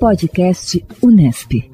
Podcast Unesp.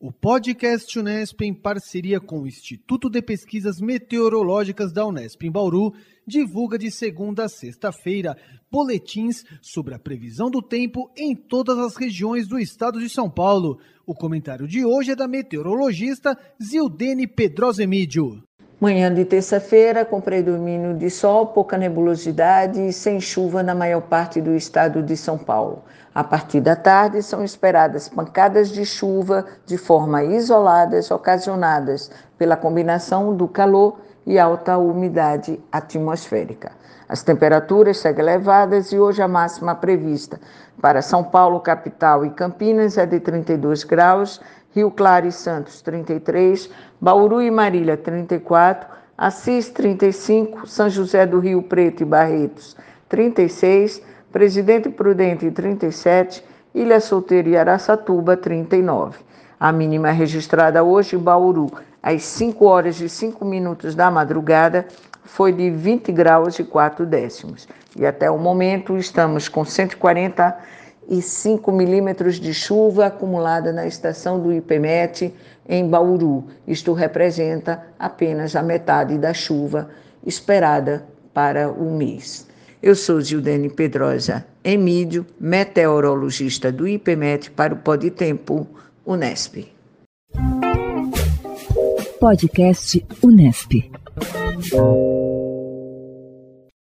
O podcast Unesp, em parceria com o Instituto de Pesquisas Meteorológicas da Unesp em Bauru, divulga de segunda a sexta-feira boletins sobre a previsão do tempo em todas as regiões do estado de São Paulo. O comentário de hoje é da meteorologista Zildene Pedrosemídio. Manhã de terça-feira, com predomínio de sol, pouca nebulosidade e sem chuva na maior parte do estado de São Paulo. A partir da tarde, são esperadas pancadas de chuva de forma isoladas, ocasionadas pela combinação do calor e alta umidade atmosférica. As temperaturas seguem elevadas e hoje a máxima prevista para São Paulo, capital e Campinas é de 32 graus, Rio Claro e Santos 33, Bauru e Marília 34, Assis 35, São José do Rio Preto e Barretos 36, Presidente Prudente 37, Ilha Solteira e Araçatuba 39. A mínima registrada hoje em Bauru, às 5 horas e 5 minutos da madrugada, foi de 20 graus e 4 décimos. E até o momento estamos com 145 milímetros de chuva acumulada na estação do IPMET em Bauru. Isto representa apenas a metade da chuva esperada para o mês. Eu sou Gildene Pedrosa Emílio, meteorologista do IPMET para o Tempo Unesp. Podcast Unesp.